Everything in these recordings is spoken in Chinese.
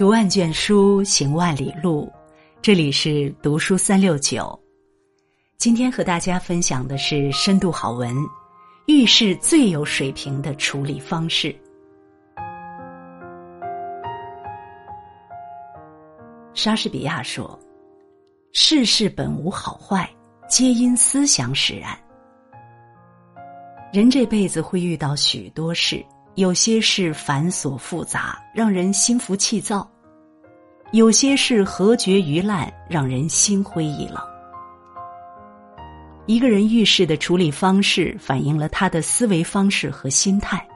读万卷书，行万里路。这里是读书三六九。今天和大家分享的是深度好文，遇事最有水平的处理方式。莎士比亚说：“世事本无好坏，皆因思想使然。”人这辈子会遇到许多事。有些事繁琐复杂，让人心浮气躁；有些事和绝于烂，让人心灰意冷。一个人遇事的处理方式，反映了他的思维方式和心态。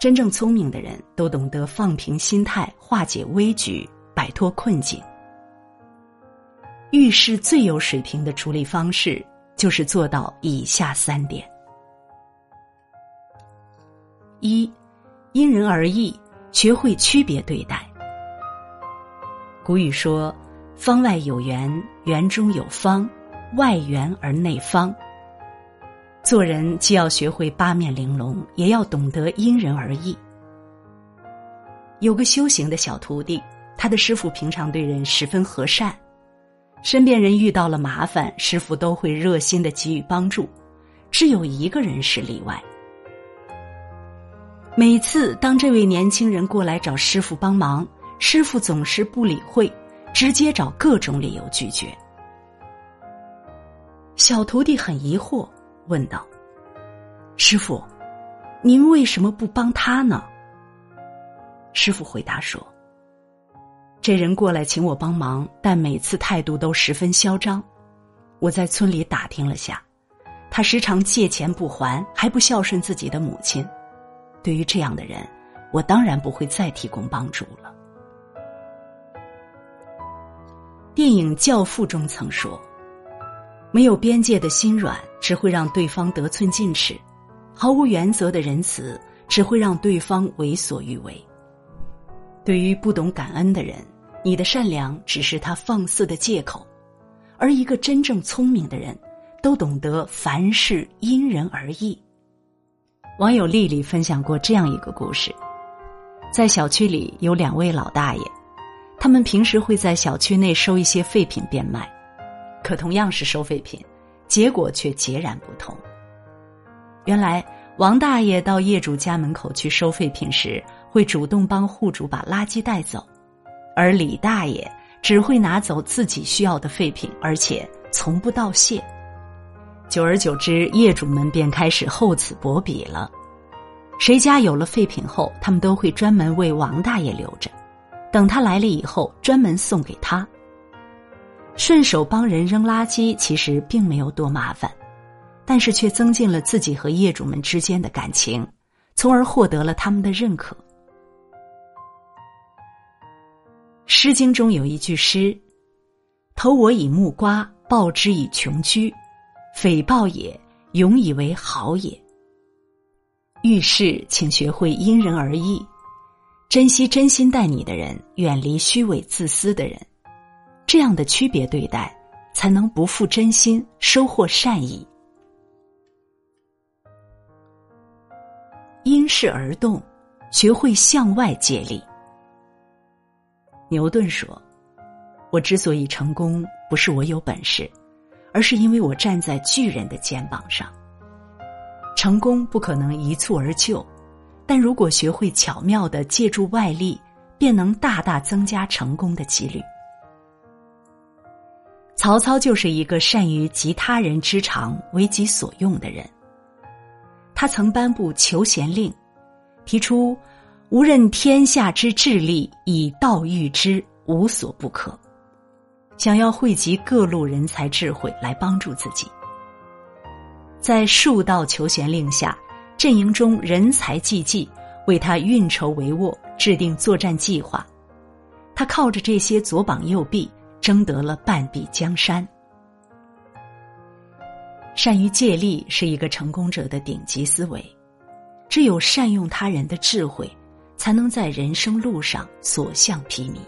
真正聪明的人都懂得放平心态，化解危局，摆脱困境。遇事最有水平的处理方式，就是做到以下三点。一，因人而异，学会区别对待。古语说：“方外有圆，圆中有方，外圆而内方。”做人既要学会八面玲珑，也要懂得因人而异。有个修行的小徒弟，他的师傅平常对人十分和善，身边人遇到了麻烦，师傅都会热心的给予帮助，只有一个人是例外。每次当这位年轻人过来找师傅帮忙，师傅总是不理会，直接找各种理由拒绝。小徒弟很疑惑，问道：“师傅，您为什么不帮他呢？”师傅回答说：“这人过来请我帮忙，但每次态度都十分嚣张。我在村里打听了下，他时常借钱不还，还不孝顺自己的母亲。”对于这样的人，我当然不会再提供帮助了。电影《教父》中曾说：“没有边界的心软，只会让对方得寸进尺；毫无原则的仁慈，只会让对方为所欲为。”对于不懂感恩的人，你的善良只是他放肆的借口；而一个真正聪明的人，都懂得凡事因人而异。网友丽丽分享过这样一个故事：在小区里有两位老大爷，他们平时会在小区内收一些废品变卖，可同样是收废品，结果却截然不同。原来，王大爷到业主家门口去收废品时，会主动帮户主把垃圾带走，而李大爷只会拿走自己需要的废品，而且从不道谢。久而久之，业主们便开始厚此薄彼了。谁家有了废品后，他们都会专门为王大爷留着，等他来了以后，专门送给他。顺手帮人扔垃圾，其实并没有多麻烦，但是却增进了自己和业主们之间的感情，从而获得了他们的认可。《诗经》中有一句诗：“投我以木瓜，报之以琼琚。”匪报也，永以为好也。遇事，请学会因人而异，珍惜真心待你的人，远离虚伪自私的人。这样的区别对待，才能不负真心，收获善意。因势而动，学会向外借力。牛顿说：“我之所以成功，不是我有本事。”而是因为我站在巨人的肩膀上。成功不可能一蹴而就，但如果学会巧妙的借助外力，便能大大增加成功的几率。曹操就是一个善于集他人之长为己所用的人。他曾颁布求贤令，提出“无任天下之智力，以道御之，无所不可。”想要汇集各路人才智慧来帮助自己，在数道求贤令下，阵营中人才济济，为他运筹帷幄，制定作战计划。他靠着这些左膀右臂，争得了半壁江山。善于借力是一个成功者的顶级思维，只有善用他人的智慧，才能在人生路上所向披靡。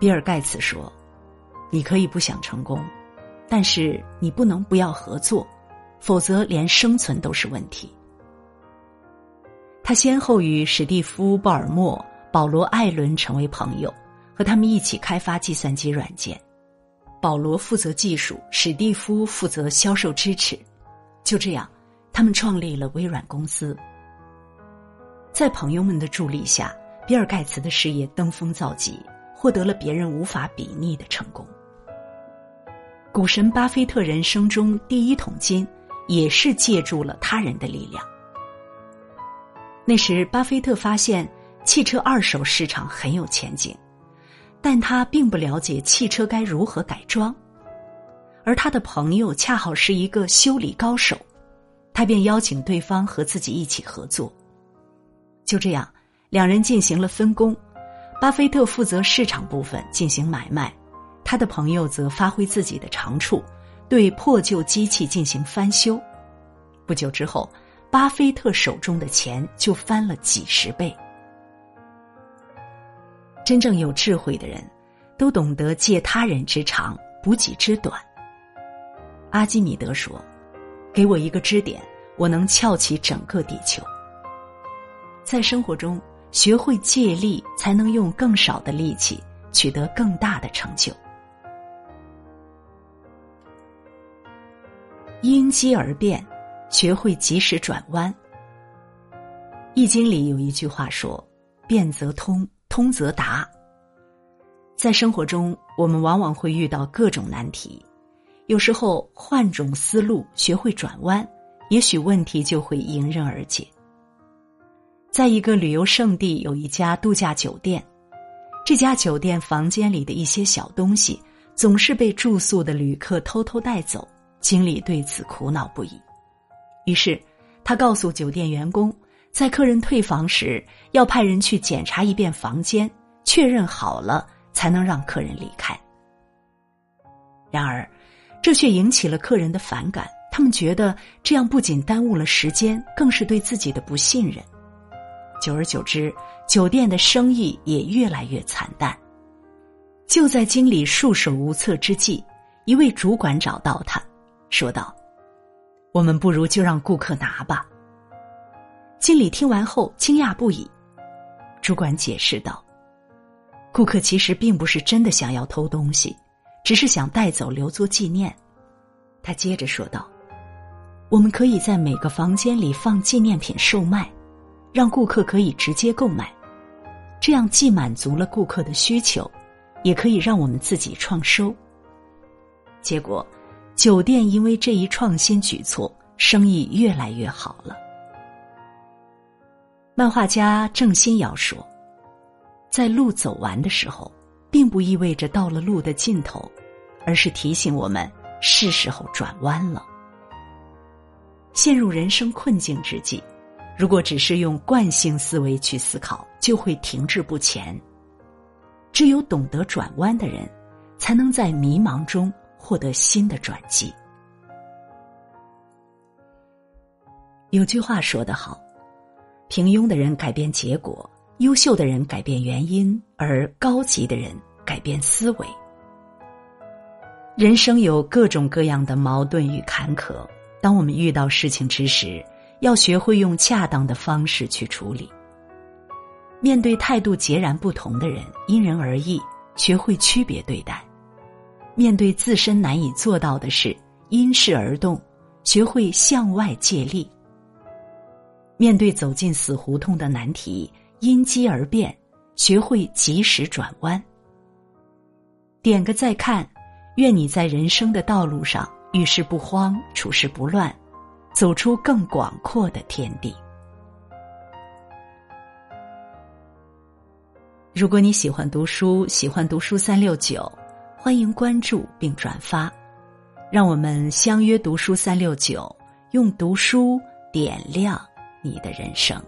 比尔盖茨说：“你可以不想成功，但是你不能不要合作，否则连生存都是问题。”他先后与史蒂夫·鲍尔默、保罗·艾伦成为朋友，和他们一起开发计算机软件。保罗负责技术，史蒂夫负责销售支持。就这样，他们创立了微软公司。在朋友们的助力下，比尔·盖茨的事业登峰造极，获得了别人无法比拟的成功。股神巴菲特人生中第一桶金，也是借助了他人的力量。那时，巴菲特发现汽车二手市场很有前景，但他并不了解汽车该如何改装，而他的朋友恰好是一个修理高手，他便邀请对方和自己一起合作。就这样，两人进行了分工，巴菲特负责市场部分进行买卖。他的朋友则发挥自己的长处，对破旧机器进行翻修。不久之后，巴菲特手中的钱就翻了几十倍。真正有智慧的人，都懂得借他人之长，补己之短。阿基米德说：“给我一个支点，我能撬起整个地球。”在生活中，学会借力，才能用更少的力气取得更大的成就。因机而变，学会及时转弯。《易经》里有一句话说：“变则通，通则达。”在生活中，我们往往会遇到各种难题，有时候换种思路，学会转弯，也许问题就会迎刃而解。在一个旅游胜地，有一家度假酒店，这家酒店房间里的一些小东西，总是被住宿的旅客偷偷带走。经理对此苦恼不已，于是他告诉酒店员工，在客人退房时要派人去检查一遍房间，确认好了才能让客人离开。然而，这却引起了客人的反感，他们觉得这样不仅耽误了时间，更是对自己的不信任。久而久之，酒店的生意也越来越惨淡。就在经理束手无策之际，一位主管找到他。说道：“我们不如就让顾客拿吧。”经理听完后惊讶不已。主管解释道：“顾客其实并不是真的想要偷东西，只是想带走留作纪念。”他接着说道：“我们可以在每个房间里放纪念品售卖，让顾客可以直接购买，这样既满足了顾客的需求，也可以让我们自己创收。”结果。酒店因为这一创新举措，生意越来越好了。漫画家郑欣瑶说：“在路走完的时候，并不意味着到了路的尽头，而是提醒我们是时候转弯了。”陷入人生困境之际，如果只是用惯性思维去思考，就会停滞不前。只有懂得转弯的人，才能在迷茫中。获得新的转机。有句话说得好：“平庸的人改变结果，优秀的人改变原因，而高级的人改变思维。”人生有各种各样的矛盾与坎坷，当我们遇到事情之时，要学会用恰当的方式去处理。面对态度截然不同的人，因人而异，学会区别对待。面对自身难以做到的事，因势而动，学会向外借力；面对走进死胡同的难题，因机而变，学会及时转弯。点个再看，愿你在人生的道路上遇事不慌，处事不乱，走出更广阔的天地。如果你喜欢读书，喜欢读书三六九。欢迎关注并转发，让我们相约读书三六九，用读书点亮你的人生。